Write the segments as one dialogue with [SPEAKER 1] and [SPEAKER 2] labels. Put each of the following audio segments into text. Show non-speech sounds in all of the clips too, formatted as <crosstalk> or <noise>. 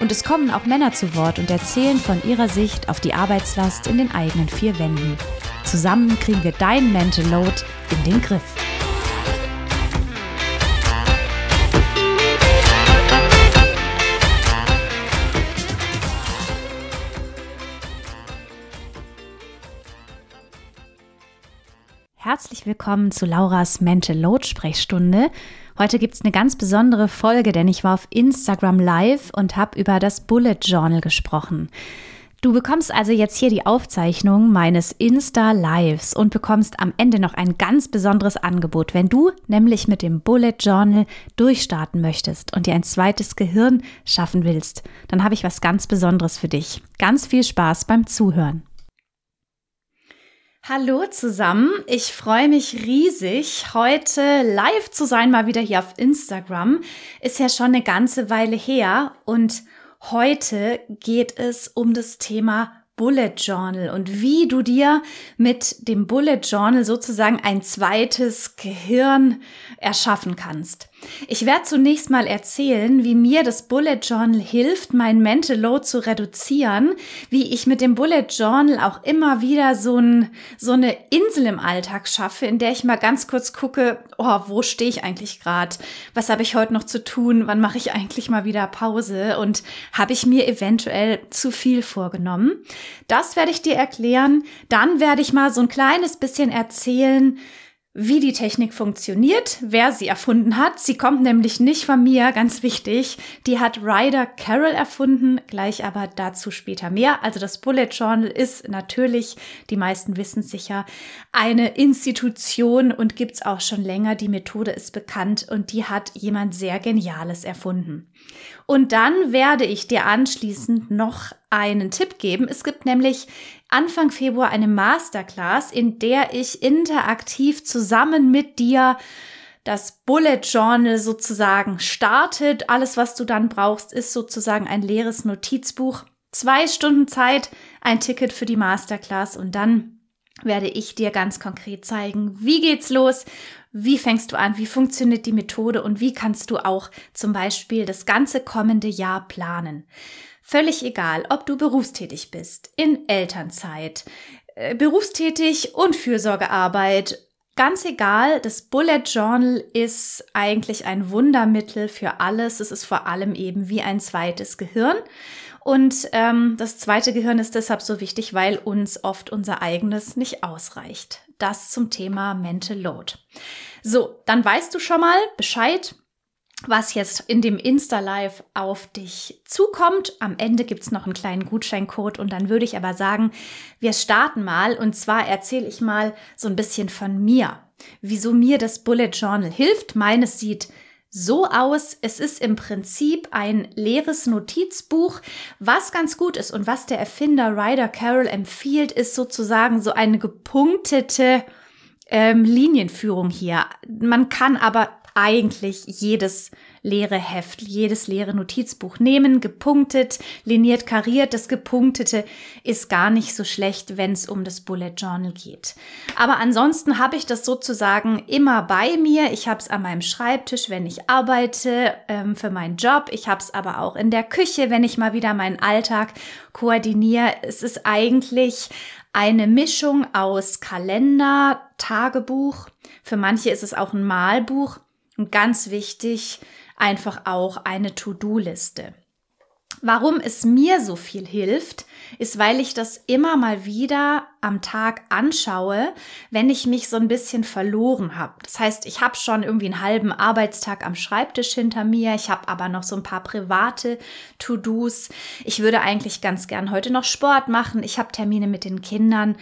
[SPEAKER 1] Und es kommen auch Männer zu Wort und erzählen von ihrer Sicht auf die Arbeitslast in den eigenen vier Wänden. Zusammen kriegen wir dein Mental Load in den Griff. Herzlich willkommen zu Lauras Mental Load Sprechstunde. Heute gibt es eine ganz besondere Folge, denn ich war auf Instagram Live und habe über das Bullet Journal gesprochen. Du bekommst also jetzt hier die Aufzeichnung meines Insta Lives und bekommst am Ende noch ein ganz besonderes Angebot, wenn du nämlich mit dem Bullet Journal durchstarten möchtest und dir ein zweites Gehirn schaffen willst. Dann habe ich was ganz Besonderes für dich. Ganz viel Spaß beim Zuhören. Hallo zusammen, ich freue mich riesig, heute live zu sein, mal wieder hier auf Instagram. Ist ja schon eine ganze Weile her und heute geht es um das Thema Bullet Journal und wie du dir mit dem Bullet Journal sozusagen ein zweites Gehirn erschaffen kannst. Ich werde zunächst mal erzählen, wie mir das Bullet Journal hilft, mein Mental Load zu reduzieren, wie ich mit dem Bullet Journal auch immer wieder so, ein, so eine Insel im Alltag schaffe, in der ich mal ganz kurz gucke, oh, wo stehe ich eigentlich gerade? Was habe ich heute noch zu tun? Wann mache ich eigentlich mal wieder Pause? Und habe ich mir eventuell zu viel vorgenommen? Das werde ich dir erklären. Dann werde ich mal so ein kleines bisschen erzählen, wie die Technik funktioniert, wer sie erfunden hat. Sie kommt nämlich nicht von mir, ganz wichtig. Die hat Ryder Carroll erfunden, gleich aber dazu später mehr. Also das Bullet Journal ist natürlich, die meisten wissen sicher, eine Institution und gibt's auch schon länger. Die Methode ist bekannt und die hat jemand sehr Geniales erfunden. Und dann werde ich dir anschließend noch einen Tipp geben. Es gibt nämlich Anfang Februar eine Masterclass, in der ich interaktiv zusammen mit dir das Bullet Journal sozusagen startet. Alles, was du dann brauchst, ist sozusagen ein leeres Notizbuch. Zwei Stunden Zeit, ein Ticket für die Masterclass und dann werde ich dir ganz konkret zeigen, wie geht's los, wie fängst du an, wie funktioniert die Methode und wie kannst du auch zum Beispiel das ganze kommende Jahr planen. Völlig egal, ob du berufstätig bist, in Elternzeit, äh, berufstätig und Fürsorgearbeit. Ganz egal, das Bullet Journal ist eigentlich ein Wundermittel für alles. Es ist vor allem eben wie ein zweites Gehirn. Und ähm, das zweite Gehirn ist deshalb so wichtig, weil uns oft unser eigenes nicht ausreicht. Das zum Thema Mental Load. So, dann weißt du schon mal Bescheid was jetzt in dem Insta-Live auf dich zukommt. Am Ende gibt's noch einen kleinen Gutscheincode und dann würde ich aber sagen, wir starten mal und zwar erzähle ich mal so ein bisschen von mir, wieso mir das Bullet Journal hilft. Meines sieht so aus. Es ist im Prinzip ein leeres Notizbuch. Was ganz gut ist und was der Erfinder Ryder Carroll empfiehlt, ist sozusagen so eine gepunktete ähm, Linienführung hier. Man kann aber eigentlich jedes leere Heft, jedes leere Notizbuch nehmen, gepunktet, liniert, kariert. Das gepunktete ist gar nicht so schlecht, wenn es um das Bullet Journal geht. Aber ansonsten habe ich das sozusagen immer bei mir. Ich habe es an meinem Schreibtisch, wenn ich arbeite ähm, für meinen Job. Ich habe es aber auch in der Küche, wenn ich mal wieder meinen Alltag koordiniere. Es ist eigentlich eine Mischung aus Kalender, Tagebuch. Für manche ist es auch ein Malbuch und ganz wichtig, einfach auch eine To-Do-Liste. Warum es mir so viel hilft, ist, weil ich das immer mal wieder am Tag anschaue, wenn ich mich so ein bisschen verloren habe. Das heißt, ich habe schon irgendwie einen halben Arbeitstag am Schreibtisch hinter mir, ich habe aber noch so ein paar private To-Dos. Ich würde eigentlich ganz gern heute noch Sport machen, ich habe Termine mit den Kindern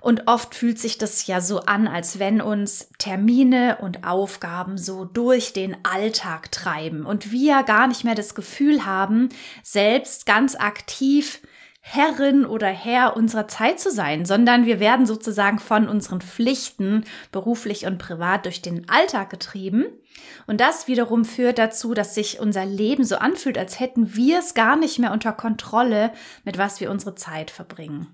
[SPEAKER 1] und oft fühlt sich das ja so an, als wenn uns Termine und Aufgaben so durch den Alltag treiben und wir gar nicht mehr das Gefühl haben, selbst ganz aktiv Herrin oder Herr unserer Zeit zu sein, sondern wir werden sozusagen von unseren Pflichten beruflich und privat durch den Alltag getrieben. Und das wiederum führt dazu, dass sich unser Leben so anfühlt, als hätten wir es gar nicht mehr unter Kontrolle, mit was wir unsere Zeit verbringen.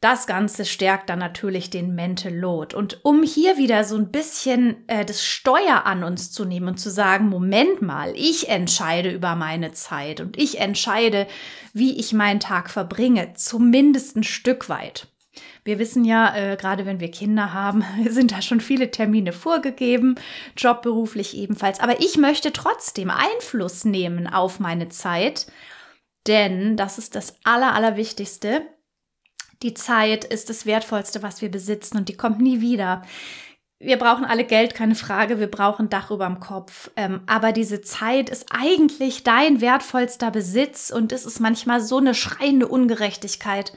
[SPEAKER 1] Das Ganze stärkt dann natürlich den Mental Load. Und um hier wieder so ein bisschen äh, das Steuer an uns zu nehmen und zu sagen, Moment mal, ich entscheide über meine Zeit und ich entscheide, wie ich meinen Tag verbringe, zumindest ein Stück weit. Wir wissen ja, äh, gerade wenn wir Kinder haben, <laughs> sind da schon viele Termine vorgegeben, jobberuflich ebenfalls. Aber ich möchte trotzdem Einfluss nehmen auf meine Zeit, denn das ist das Aller, Allerwichtigste die Zeit ist das Wertvollste, was wir besitzen und die kommt nie wieder. Wir brauchen alle Geld, keine Frage. Wir brauchen Dach über dem Kopf. Ähm, aber diese Zeit ist eigentlich dein wertvollster Besitz und es ist manchmal so eine schreiende Ungerechtigkeit,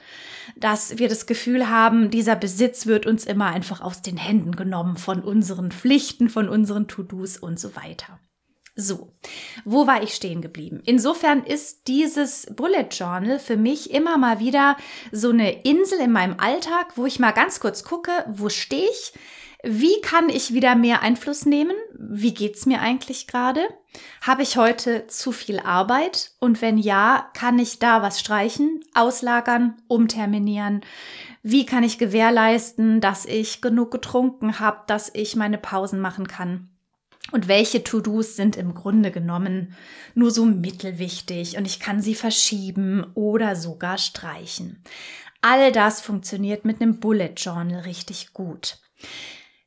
[SPEAKER 1] dass wir das Gefühl haben, dieser Besitz wird uns immer einfach aus den Händen genommen von unseren Pflichten, von unseren To-Dos und so weiter. So, wo war ich stehen geblieben? Insofern ist dieses Bullet Journal für mich immer mal wieder so eine Insel in meinem Alltag, wo ich mal ganz kurz gucke, wo stehe ich? Wie kann ich wieder mehr Einfluss nehmen? Wie geht's mir eigentlich gerade? Habe ich heute zu viel Arbeit? Und wenn ja, kann ich da was streichen, auslagern, umterminieren? Wie kann ich gewährleisten, dass ich genug getrunken habe, dass ich meine Pausen machen kann? Und welche To-Dos sind im Grunde genommen nur so mittelwichtig und ich kann sie verschieben oder sogar streichen. All das funktioniert mit einem Bullet Journal richtig gut.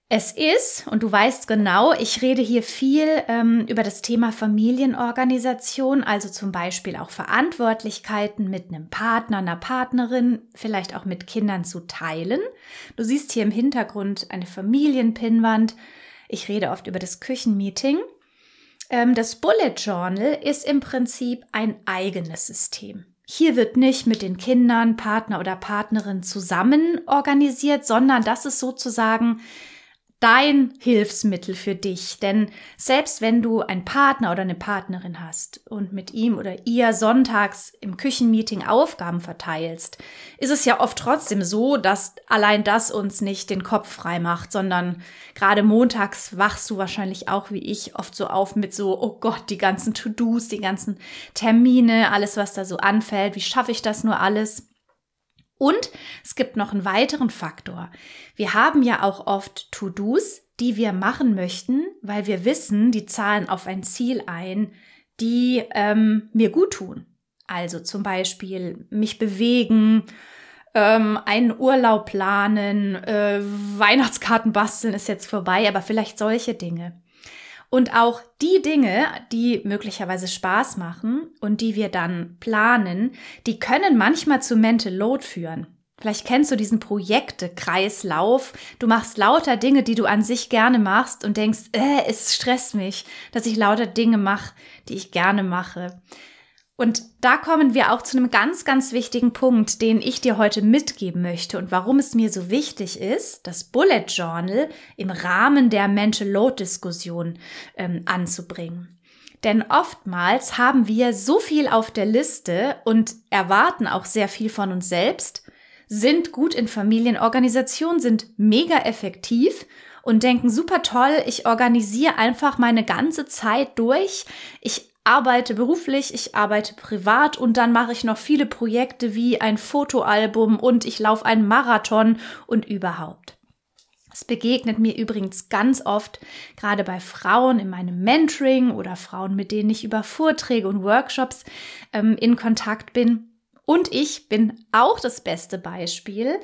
[SPEAKER 1] Es ist, und du weißt genau, ich rede hier viel ähm, über das Thema Familienorganisation, also zum Beispiel auch Verantwortlichkeiten mit einem Partner, einer Partnerin, vielleicht auch mit Kindern zu teilen. Du siehst hier im Hintergrund eine Familienpinnwand ich rede oft über das Küchenmeeting. Ähm, das Bullet Journal ist im Prinzip ein eigenes System. Hier wird nicht mit den Kindern, Partner oder Partnerin zusammen organisiert, sondern das ist sozusagen dein Hilfsmittel für dich. Denn selbst wenn du einen Partner oder eine Partnerin hast und mit ihm oder ihr sonntags im Küchenmeeting Aufgaben verteilst, ist es ja oft trotzdem so, dass allein das uns nicht den Kopf frei macht, sondern gerade montags wachst du wahrscheinlich auch wie ich oft so auf mit so, oh Gott, die ganzen To-Dos, die ganzen Termine, alles, was da so anfällt. Wie schaffe ich das nur alles? Und es gibt noch einen weiteren Faktor. Wir haben ja auch oft To-Dos, die wir machen möchten, weil wir wissen, die zahlen auf ein Ziel ein, die ähm, mir gut tun. Also zum Beispiel mich bewegen, ähm, einen Urlaub planen, äh, Weihnachtskarten basteln ist jetzt vorbei, aber vielleicht solche Dinge. Und auch die Dinge, die möglicherweise Spaß machen und die wir dann planen, die können manchmal zu Mental Load führen. Vielleicht kennst du diesen Projekte-Kreislauf. Du machst lauter Dinge, die du an sich gerne machst und denkst, äh, es stresst mich, dass ich lauter Dinge mache, die ich gerne mache. Und da kommen wir auch zu einem ganz, ganz wichtigen Punkt, den ich dir heute mitgeben möchte und warum es mir so wichtig ist, das Bullet Journal im Rahmen der Mental Load Diskussion ähm, anzubringen. Denn oftmals haben wir so viel auf der Liste und erwarten auch sehr viel von uns selbst, sind gut in Familienorganisationen, sind mega effektiv und denken super toll, ich organisiere einfach meine ganze Zeit durch. Ich arbeite beruflich, ich arbeite privat und dann mache ich noch viele Projekte wie ein Fotoalbum und ich laufe einen Marathon und überhaupt. Es begegnet mir übrigens ganz oft, gerade bei Frauen in meinem Mentoring oder Frauen, mit denen ich über Vorträge und Workshops ähm, in Kontakt bin. Und ich bin auch das beste Beispiel,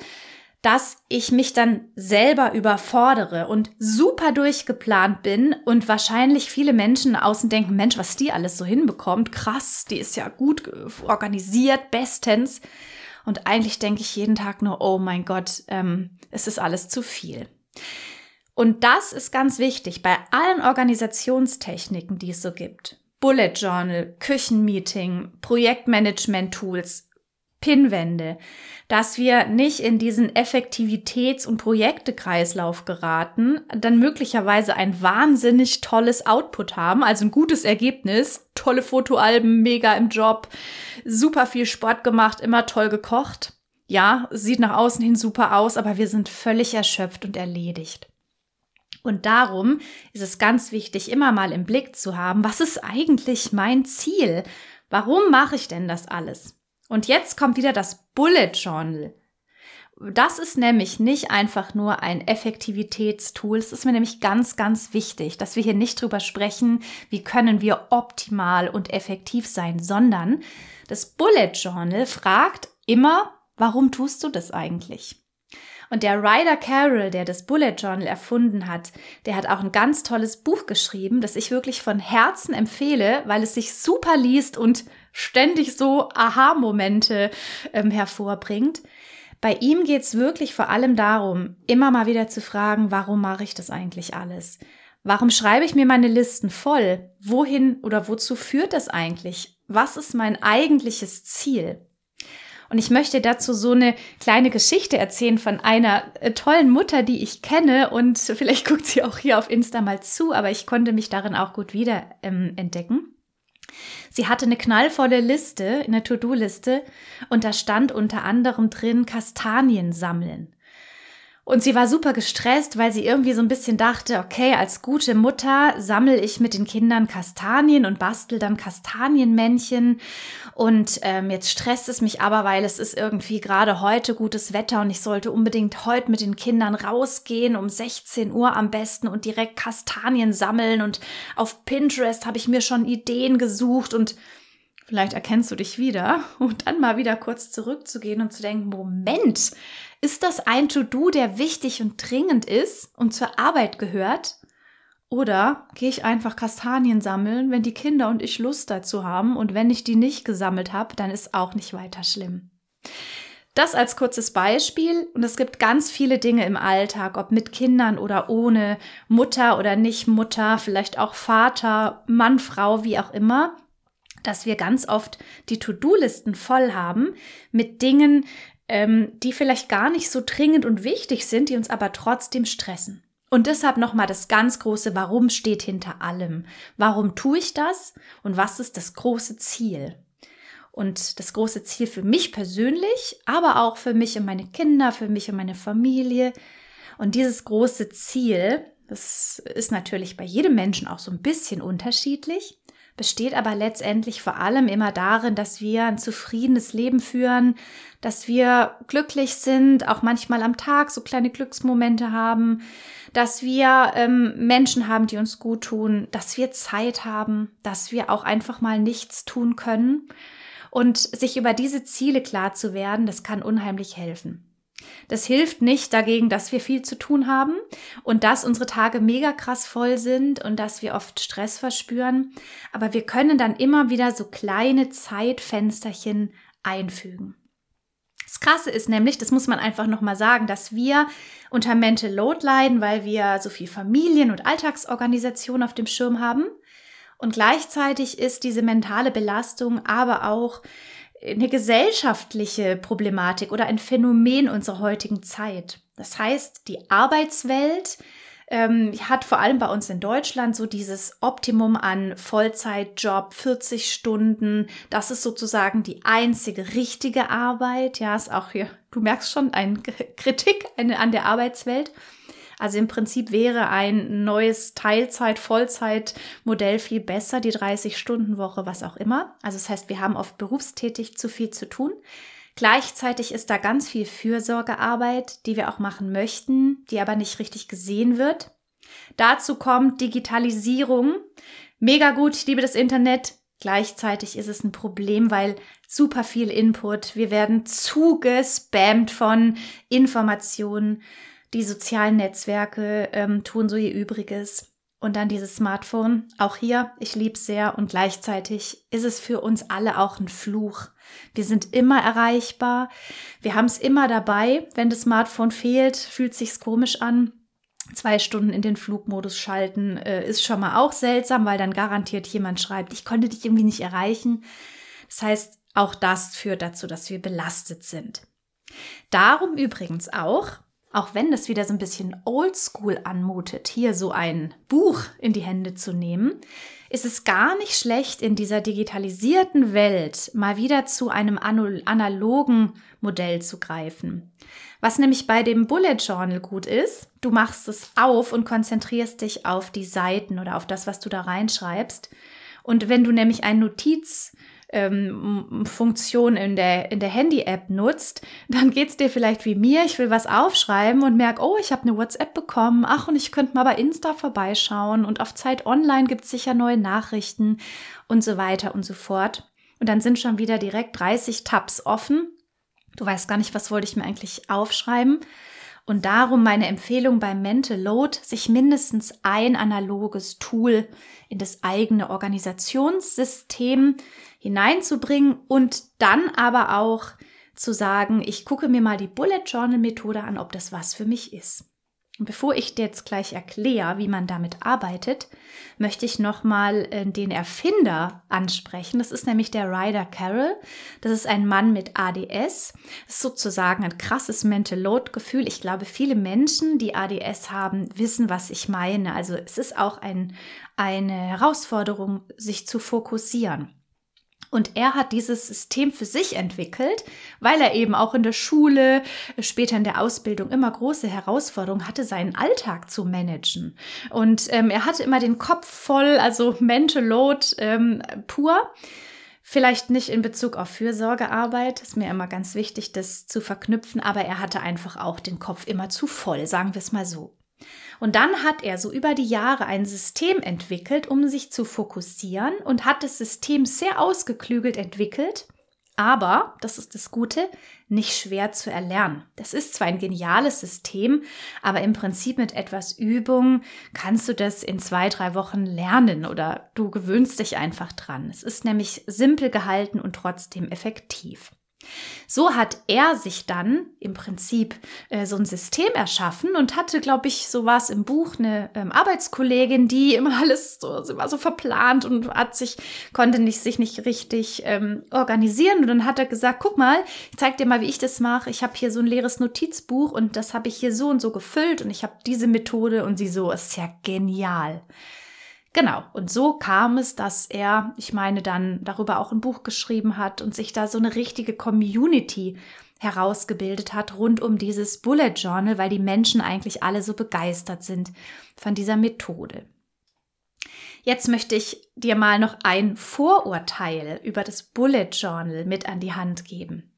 [SPEAKER 1] dass ich mich dann selber überfordere und super durchgeplant bin und wahrscheinlich viele Menschen außen denken, Mensch, was die alles so hinbekommt, krass, die ist ja gut organisiert, bestens. Und eigentlich denke ich jeden Tag nur, oh mein Gott, ähm, es ist alles zu viel. Und das ist ganz wichtig bei allen Organisationstechniken, die es so gibt. Bullet Journal, Küchenmeeting, Projektmanagement-Tools, Pinnwände, dass wir nicht in diesen Effektivitäts- und Projektekreislauf geraten, dann möglicherweise ein wahnsinnig tolles Output haben, also ein gutes Ergebnis, tolle Fotoalben, mega im Job, super viel Sport gemacht, immer toll gekocht. Ja, sieht nach außen hin super aus, aber wir sind völlig erschöpft und erledigt. Und darum ist es ganz wichtig, immer mal im Blick zu haben, was ist eigentlich mein Ziel? Warum mache ich denn das alles? Und jetzt kommt wieder das Bullet Journal. Das ist nämlich nicht einfach nur ein Effektivitätstool. Es ist mir nämlich ganz, ganz wichtig, dass wir hier nicht drüber sprechen, wie können wir optimal und effektiv sein, sondern das Bullet Journal fragt immer, warum tust du das eigentlich? Und der Ryder Carroll, der das Bullet Journal erfunden hat, der hat auch ein ganz tolles Buch geschrieben, das ich wirklich von Herzen empfehle, weil es sich super liest und ständig so Aha-Momente ähm, hervorbringt. Bei ihm geht es wirklich vor allem darum, immer mal wieder zu fragen, warum mache ich das eigentlich alles? Warum schreibe ich mir meine Listen voll? Wohin oder wozu führt das eigentlich? Was ist mein eigentliches Ziel? Und ich möchte dazu so eine kleine Geschichte erzählen von einer äh, tollen Mutter, die ich kenne. Und vielleicht <laughs> guckt sie auch hier auf Insta mal zu, aber ich konnte mich darin auch gut wieder ähm, entdecken. Sie hatte eine knallvolle Liste, eine To-Do-Liste, und da stand unter anderem drin Kastanien sammeln. Und sie war super gestresst, weil sie irgendwie so ein bisschen dachte, okay, als gute Mutter sammle ich mit den Kindern Kastanien und bastel dann Kastanienmännchen. Und ähm, jetzt stresst es mich aber, weil es ist irgendwie gerade heute gutes Wetter und ich sollte unbedingt heute mit den Kindern rausgehen, um 16 Uhr am besten und direkt Kastanien sammeln. Und auf Pinterest habe ich mir schon Ideen gesucht und Vielleicht erkennst du dich wieder und <laughs> dann mal wieder kurz zurückzugehen und zu denken, Moment, ist das ein To-Do, der wichtig und dringend ist und zur Arbeit gehört? Oder gehe ich einfach Kastanien sammeln, wenn die Kinder und ich Lust dazu haben und wenn ich die nicht gesammelt habe, dann ist auch nicht weiter schlimm. Das als kurzes Beispiel und es gibt ganz viele Dinge im Alltag, ob mit Kindern oder ohne, Mutter oder nicht Mutter, vielleicht auch Vater, Mann, Frau, wie auch immer, dass wir ganz oft die To-Do-Listen voll haben mit Dingen, ähm, die vielleicht gar nicht so dringend und wichtig sind, die uns aber trotzdem stressen. Und deshalb nochmal das ganz große Warum steht hinter allem. Warum tue ich das und was ist das große Ziel? Und das große Ziel für mich persönlich, aber auch für mich und meine Kinder, für mich und meine Familie. Und dieses große Ziel, das ist natürlich bei jedem Menschen auch so ein bisschen unterschiedlich besteht aber letztendlich vor allem immer darin, dass wir ein zufriedenes Leben führen, dass wir glücklich sind, auch manchmal am Tag so kleine Glücksmomente haben, dass wir ähm, Menschen haben, die uns gut tun, dass wir Zeit haben, dass wir auch einfach mal nichts tun können. Und sich über diese Ziele klar zu werden, das kann unheimlich helfen. Das hilft nicht dagegen, dass wir viel zu tun haben und dass unsere Tage mega krass voll sind und dass wir oft Stress verspüren. Aber wir können dann immer wieder so kleine Zeitfensterchen einfügen. Das Krasse ist nämlich, das muss man einfach nochmal sagen, dass wir unter Mental Load leiden, weil wir so viel Familien- und Alltagsorganisation auf dem Schirm haben. Und gleichzeitig ist diese mentale Belastung aber auch eine gesellschaftliche Problematik oder ein Phänomen unserer heutigen Zeit. Das heißt, die Arbeitswelt ähm, hat vor allem bei uns in Deutschland so dieses Optimum an Vollzeitjob, 40 Stunden. Das ist sozusagen die einzige richtige Arbeit. Ja, ist auch hier, du merkst schon, eine Kritik an der Arbeitswelt. Also im Prinzip wäre ein neues Teilzeit-Vollzeit-Modell viel besser, die 30-Stunden-Woche, was auch immer. Also das heißt, wir haben oft berufstätig zu viel zu tun. Gleichzeitig ist da ganz viel Fürsorgearbeit, die wir auch machen möchten, die aber nicht richtig gesehen wird. Dazu kommt Digitalisierung. Mega gut, ich liebe das Internet. Gleichzeitig ist es ein Problem, weil super viel Input. Wir werden zugespammt von Informationen. Die sozialen Netzwerke ähm, tun so ihr Übriges. Und dann dieses Smartphone. Auch hier, ich liebe es sehr und gleichzeitig ist es für uns alle auch ein Fluch. Wir sind immer erreichbar. Wir haben es immer dabei. Wenn das Smartphone fehlt, fühlt sich's komisch an. Zwei Stunden in den Flugmodus schalten äh, ist schon mal auch seltsam, weil dann garantiert jemand schreibt, ich konnte dich irgendwie nicht erreichen. Das heißt, auch das führt dazu, dass wir belastet sind. Darum übrigens auch, auch wenn das wieder so ein bisschen oldschool anmutet, hier so ein Buch in die Hände zu nehmen, ist es gar nicht schlecht, in dieser digitalisierten Welt mal wieder zu einem analogen Modell zu greifen. Was nämlich bei dem Bullet Journal gut ist, du machst es auf und konzentrierst dich auf die Seiten oder auf das, was du da reinschreibst. Und wenn du nämlich ein Notiz ähm, Funktion in der, in der Handy-App nutzt, dann geht es dir vielleicht wie mir, ich will was aufschreiben und merke, oh, ich habe eine WhatsApp bekommen, ach, und ich könnte mal bei Insta vorbeischauen und auf Zeit Online gibt es sicher neue Nachrichten und so weiter und so fort. Und dann sind schon wieder direkt 30 Tabs offen. Du weißt gar nicht, was wollte ich mir eigentlich aufschreiben. Und darum meine Empfehlung beim Mental Load, sich mindestens ein analoges Tool in das eigene Organisationssystem hineinzubringen und dann aber auch zu sagen, ich gucke mir mal die Bullet Journal Methode an, ob das was für mich ist. Bevor ich dir jetzt gleich erkläre, wie man damit arbeitet, möchte ich nochmal äh, den Erfinder ansprechen. Das ist nämlich der Ryder Carroll. Das ist ein Mann mit ADS. Das ist sozusagen ein krasses Mental Load Gefühl. Ich glaube, viele Menschen, die ADS haben, wissen, was ich meine. Also es ist auch ein, eine Herausforderung, sich zu fokussieren. Und er hat dieses System für sich entwickelt, weil er eben auch in der Schule, später in der Ausbildung immer große Herausforderungen hatte, seinen Alltag zu managen. Und ähm, er hatte immer den Kopf voll, also Mental Load ähm, pur. Vielleicht nicht in Bezug auf Fürsorgearbeit, ist mir immer ganz wichtig, das zu verknüpfen, aber er hatte einfach auch den Kopf immer zu voll, sagen wir es mal so. Und dann hat er so über die Jahre ein System entwickelt, um sich zu fokussieren und hat das System sehr ausgeklügelt entwickelt, aber, das ist das Gute, nicht schwer zu erlernen. Das ist zwar ein geniales System, aber im Prinzip mit etwas Übung kannst du das in zwei, drei Wochen lernen oder du gewöhnst dich einfach dran. Es ist nämlich simpel gehalten und trotzdem effektiv. So hat er sich dann im Prinzip äh, so ein System erschaffen und hatte, glaube ich, so war es im Buch, eine ähm, Arbeitskollegin, die <laughs> immer alles so, war so verplant und hat sich, konnte nicht, sich nicht richtig ähm, organisieren. Und dann hat er gesagt, guck mal, ich zeig dir mal, wie ich das mache. Ich habe hier so ein leeres Notizbuch und das habe ich hier so und so gefüllt und ich habe diese Methode und sie so, ist ja genial. Genau, und so kam es, dass er, ich meine, dann darüber auch ein Buch geschrieben hat und sich da so eine richtige Community herausgebildet hat rund um dieses Bullet Journal, weil die Menschen eigentlich alle so begeistert sind von dieser Methode. Jetzt möchte ich dir mal noch ein Vorurteil über das Bullet Journal mit an die Hand geben.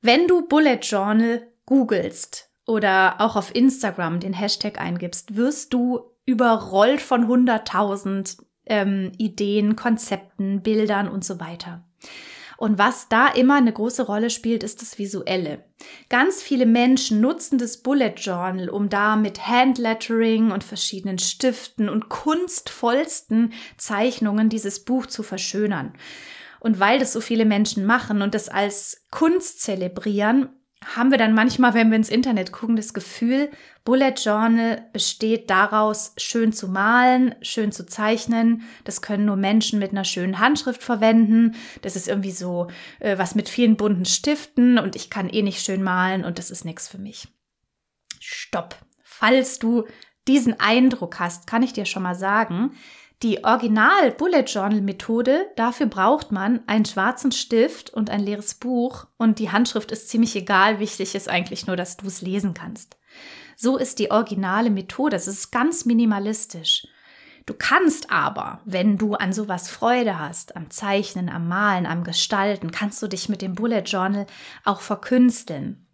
[SPEAKER 1] Wenn du Bullet Journal googelst oder auch auf Instagram den Hashtag eingibst, wirst du überrollt von 100.000 ähm, Ideen, Konzepten, Bildern und so weiter. Und was da immer eine große Rolle spielt, ist das Visuelle. Ganz viele Menschen nutzen das Bullet Journal, um da mit Handlettering und verschiedenen Stiften und kunstvollsten Zeichnungen dieses Buch zu verschönern. Und weil das so viele Menschen machen und das als Kunst zelebrieren, haben wir dann manchmal, wenn wir ins Internet gucken, das Gefühl, Bullet Journal besteht daraus, schön zu malen, schön zu zeichnen. Das können nur Menschen mit einer schönen Handschrift verwenden. Das ist irgendwie so äh, was mit vielen bunten Stiften und ich kann eh nicht schön malen und das ist nichts für mich. Stopp. Falls du diesen Eindruck hast, kann ich dir schon mal sagen, die Original Bullet Journal Methode, dafür braucht man einen schwarzen Stift und ein leeres Buch und die Handschrift ist ziemlich egal, wichtig ist eigentlich nur, dass du es lesen kannst. So ist die originale Methode, es ist ganz minimalistisch. Du kannst aber, wenn du an sowas Freude hast, am Zeichnen, am Malen, am Gestalten, kannst du dich mit dem Bullet Journal auch verkünsteln.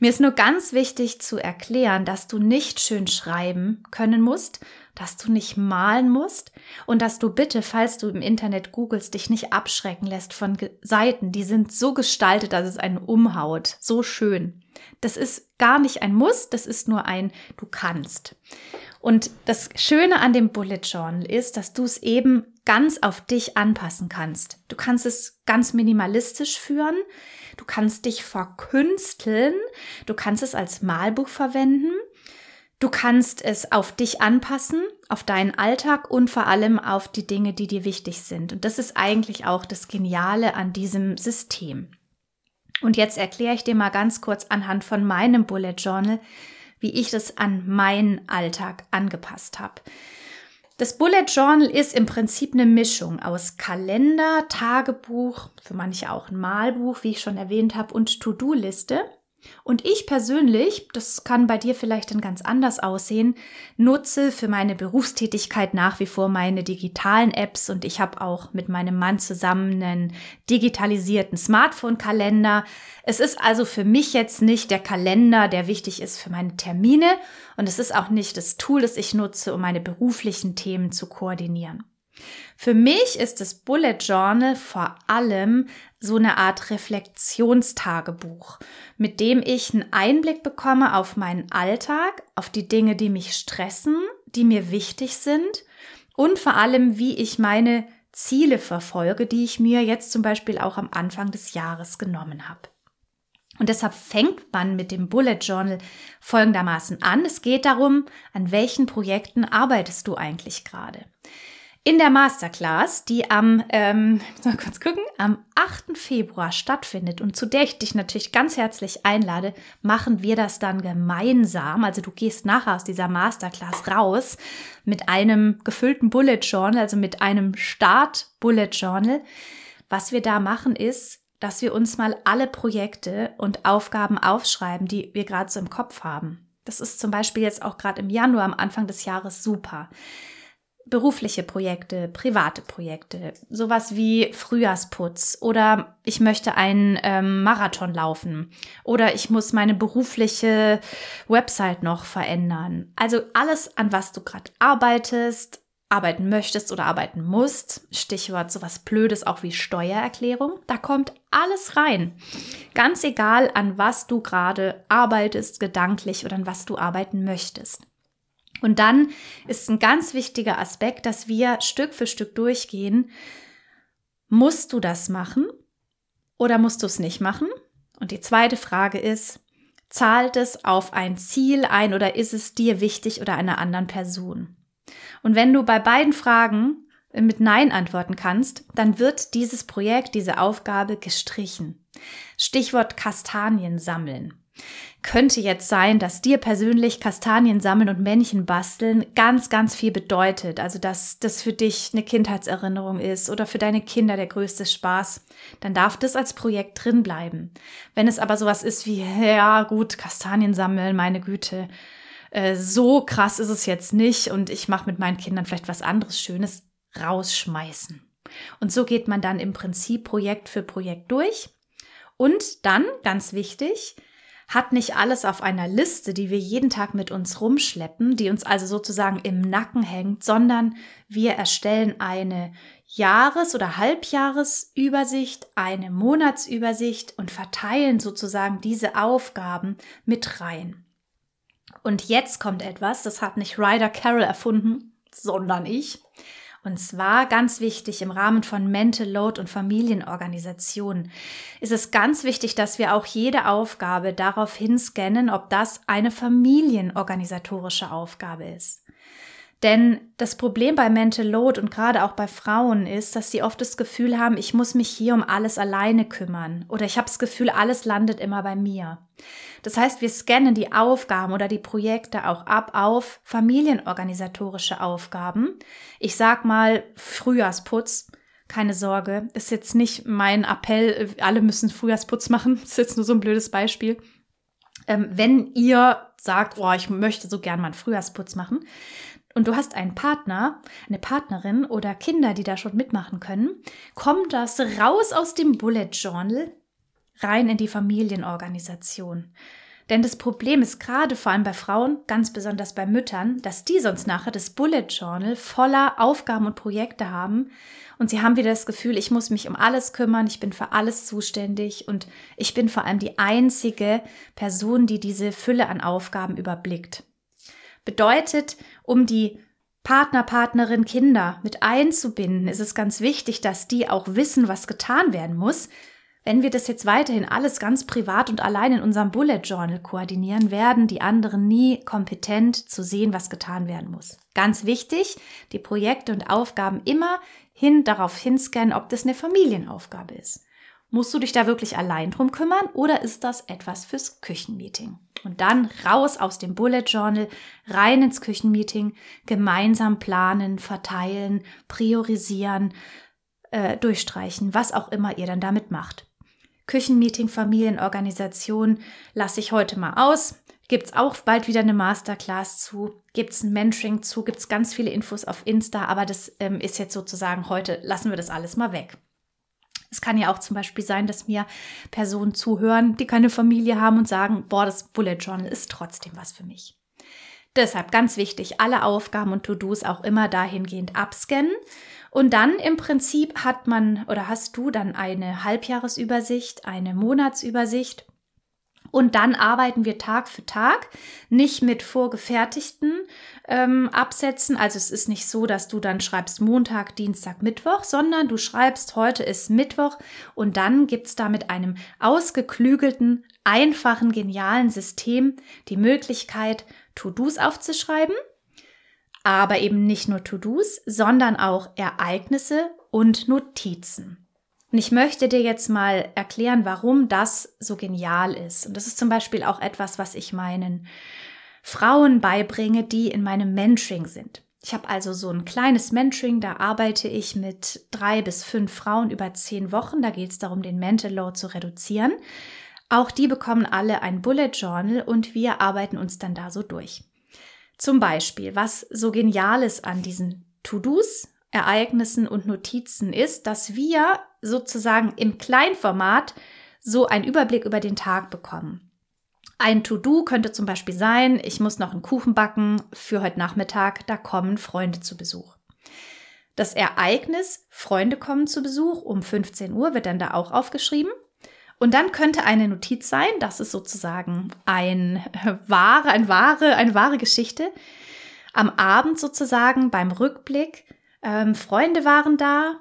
[SPEAKER 1] Mir ist nur ganz wichtig zu erklären, dass du nicht schön schreiben können musst, dass du nicht malen musst und dass du bitte, falls du im Internet googelst, dich nicht abschrecken lässt von Seiten, die sind so gestaltet, dass es einen umhaut. So schön. Das ist gar nicht ein Muss, das ist nur ein Du kannst. Und das Schöne an dem Bullet Journal ist, dass du es eben ganz auf dich anpassen kannst. Du kannst es ganz minimalistisch führen. Du kannst dich verkünsteln. Du kannst es als Malbuch verwenden. Du kannst es auf dich anpassen, auf deinen Alltag und vor allem auf die Dinge, die dir wichtig sind. Und das ist eigentlich auch das Geniale an diesem System. Und jetzt erkläre ich dir mal ganz kurz anhand von meinem Bullet Journal, wie ich das an meinen Alltag angepasst habe. Das Bullet Journal ist im Prinzip eine Mischung aus Kalender, Tagebuch, für manche auch ein Malbuch, wie ich schon erwähnt habe, und To-Do-Liste. Und ich persönlich, das kann bei dir vielleicht dann ganz anders aussehen, nutze für meine Berufstätigkeit nach wie vor meine digitalen Apps und ich habe auch mit meinem Mann zusammen einen digitalisierten Smartphone-Kalender. Es ist also für mich jetzt nicht der Kalender, der wichtig ist für meine Termine und es ist auch nicht das Tool, das ich nutze, um meine beruflichen Themen zu koordinieren. Für mich ist das Bullet Journal vor allem so eine Art Reflexionstagebuch, mit dem ich einen Einblick bekomme auf meinen Alltag, auf die Dinge, die mich stressen, die mir wichtig sind und vor allem, wie ich meine Ziele verfolge, die ich mir jetzt zum Beispiel auch am Anfang des Jahres genommen habe. Und deshalb fängt man mit dem Bullet Journal folgendermaßen an. Es geht darum, an welchen Projekten arbeitest du eigentlich gerade. In der Masterclass, die am, ähm, mal kurz gucken, am 8. Februar stattfindet und zu der ich dich natürlich ganz herzlich einlade, machen wir das dann gemeinsam. Also du gehst nachher aus dieser Masterclass raus mit einem gefüllten Bullet Journal, also mit einem Start Bullet Journal. Was wir da machen ist, dass wir uns mal alle Projekte und Aufgaben aufschreiben, die wir gerade so im Kopf haben. Das ist zum Beispiel jetzt auch gerade im Januar am Anfang des Jahres super berufliche Projekte, private Projekte, sowas wie Frühjahrsputz oder ich möchte einen ähm, Marathon laufen oder ich muss meine berufliche Website noch verändern. Also alles, an was du gerade arbeitest, arbeiten möchtest oder arbeiten musst, Stichwort sowas Blödes auch wie Steuererklärung, da kommt alles rein. Ganz egal, an was du gerade arbeitest, gedanklich oder an was du arbeiten möchtest. Und dann ist ein ganz wichtiger Aspekt, dass wir Stück für Stück durchgehen. Musst du das machen oder musst du es nicht machen? Und die zweite Frage ist, zahlt es auf ein Ziel ein oder ist es dir wichtig oder einer anderen Person? Und wenn du bei beiden Fragen mit Nein antworten kannst, dann wird dieses Projekt, diese Aufgabe gestrichen. Stichwort Kastanien sammeln könnte jetzt sein, dass dir persönlich Kastanien sammeln und Männchen basteln ganz, ganz viel bedeutet. Also, dass das für dich eine Kindheitserinnerung ist oder für deine Kinder der größte Spaß, dann darf das als Projekt drin bleiben. Wenn es aber sowas ist wie, ja gut, Kastanien sammeln, meine Güte, äh, so krass ist es jetzt nicht und ich mache mit meinen Kindern vielleicht was anderes Schönes, rausschmeißen. Und so geht man dann im Prinzip Projekt für Projekt durch. Und dann, ganz wichtig, hat nicht alles auf einer Liste, die wir jeden Tag mit uns rumschleppen, die uns also sozusagen im Nacken hängt, sondern wir erstellen eine Jahres- oder Halbjahresübersicht, eine Monatsübersicht und verteilen sozusagen diese Aufgaben mit rein. Und jetzt kommt etwas, das hat nicht Ryder Carroll erfunden, sondern ich. Und zwar ganz wichtig im Rahmen von Mental Load und Familienorganisation ist es ganz wichtig, dass wir auch jede Aufgabe darauf hinscannen, ob das eine familienorganisatorische Aufgabe ist. Denn das Problem bei Mental Load und gerade auch bei Frauen ist, dass sie oft das Gefühl haben, ich muss mich hier um alles alleine kümmern oder ich habe das Gefühl, alles landet immer bei mir. Das heißt, wir scannen die Aufgaben oder die Projekte auch ab auf familienorganisatorische Aufgaben. Ich sag mal Frühjahrsputz. Keine Sorge, ist jetzt nicht mein Appell, alle müssen Frühjahrsputz machen. <laughs> Ist jetzt nur so ein blödes Beispiel. Ähm, wenn ihr sagt, oh, ich möchte so gern mal einen Frühjahrsputz machen, und du hast einen Partner, eine Partnerin oder Kinder, die da schon mitmachen können, kommt das raus aus dem Bullet Journal rein in die Familienorganisation. Denn das Problem ist gerade vor allem bei Frauen, ganz besonders bei Müttern, dass die sonst nachher das Bullet Journal voller Aufgaben und Projekte haben und sie haben wieder das Gefühl, ich muss mich um alles kümmern, ich bin für alles zuständig und ich bin vor allem die einzige Person, die diese Fülle an Aufgaben überblickt. Bedeutet, um die Partner, Partnerin, Kinder mit einzubinden, ist es ganz wichtig, dass die auch wissen, was getan werden muss, Wenn wir das jetzt weiterhin alles ganz privat und allein in unserem Bullet Journal koordinieren, werden die anderen nie kompetent zu sehen, was getan werden muss. Ganz wichtig, die Projekte und Aufgaben immer hin darauf hinscannen, ob das eine Familienaufgabe ist. Musst du dich da wirklich allein drum kümmern oder ist das etwas fürs Küchenmeeting? Und dann raus aus dem Bullet Journal, rein ins Küchenmeeting, gemeinsam planen, verteilen, priorisieren, äh, durchstreichen, was auch immer ihr dann damit macht. Küchenmeeting, Familienorganisation lasse ich heute mal aus. Gibt es auch bald wieder eine Masterclass zu, gibt es ein Mentoring zu, gibt es ganz viele Infos auf Insta, aber das ähm, ist jetzt sozusagen heute, lassen wir das alles mal weg. Es kann ja auch zum Beispiel sein, dass mir Personen zuhören, die keine Familie haben und sagen, boah, das Bullet Journal ist trotzdem was für mich. Deshalb ganz wichtig, alle Aufgaben und To-Dos auch immer dahingehend abscannen. Und dann im Prinzip hat man oder hast du dann eine Halbjahresübersicht, eine Monatsübersicht und dann arbeiten wir Tag für Tag, nicht mit vorgefertigten ähm, Absätzen. Also es ist nicht so, dass du dann schreibst Montag, Dienstag, Mittwoch, sondern du schreibst, heute ist Mittwoch und dann gibt's da mit einem ausgeklügelten, einfachen, genialen System die Möglichkeit, To-Dos aufzuschreiben. Aber eben nicht nur To-Dos, sondern auch Ereignisse und Notizen. Und ich möchte dir jetzt mal erklären, warum das so genial ist. Und das ist zum Beispiel auch etwas, was ich meinen Frauen beibringe, die in meinem Mentoring sind. Ich habe also so ein kleines Mentoring, da arbeite ich mit drei bis fünf Frauen über zehn Wochen. Da geht es darum, den Mental Load zu reduzieren. Auch die bekommen alle ein Bullet Journal und wir arbeiten uns dann da so durch. Zum Beispiel, was so genial ist an diesen To-Dos, Ereignissen und Notizen ist, dass wir sozusagen im Kleinformat so einen Überblick über den Tag bekommen. Ein To-Do könnte zum Beispiel sein, ich muss noch einen Kuchen backen für heute Nachmittag, da kommen Freunde zu Besuch. Das Ereignis, Freunde kommen zu Besuch um 15 Uhr, wird dann da auch aufgeschrieben. Und dann könnte eine Notiz sein, das ist sozusagen ein <laughs> wahre, ein wahre, eine wahre Geschichte. Am Abend sozusagen beim Rückblick, ähm, Freunde waren da,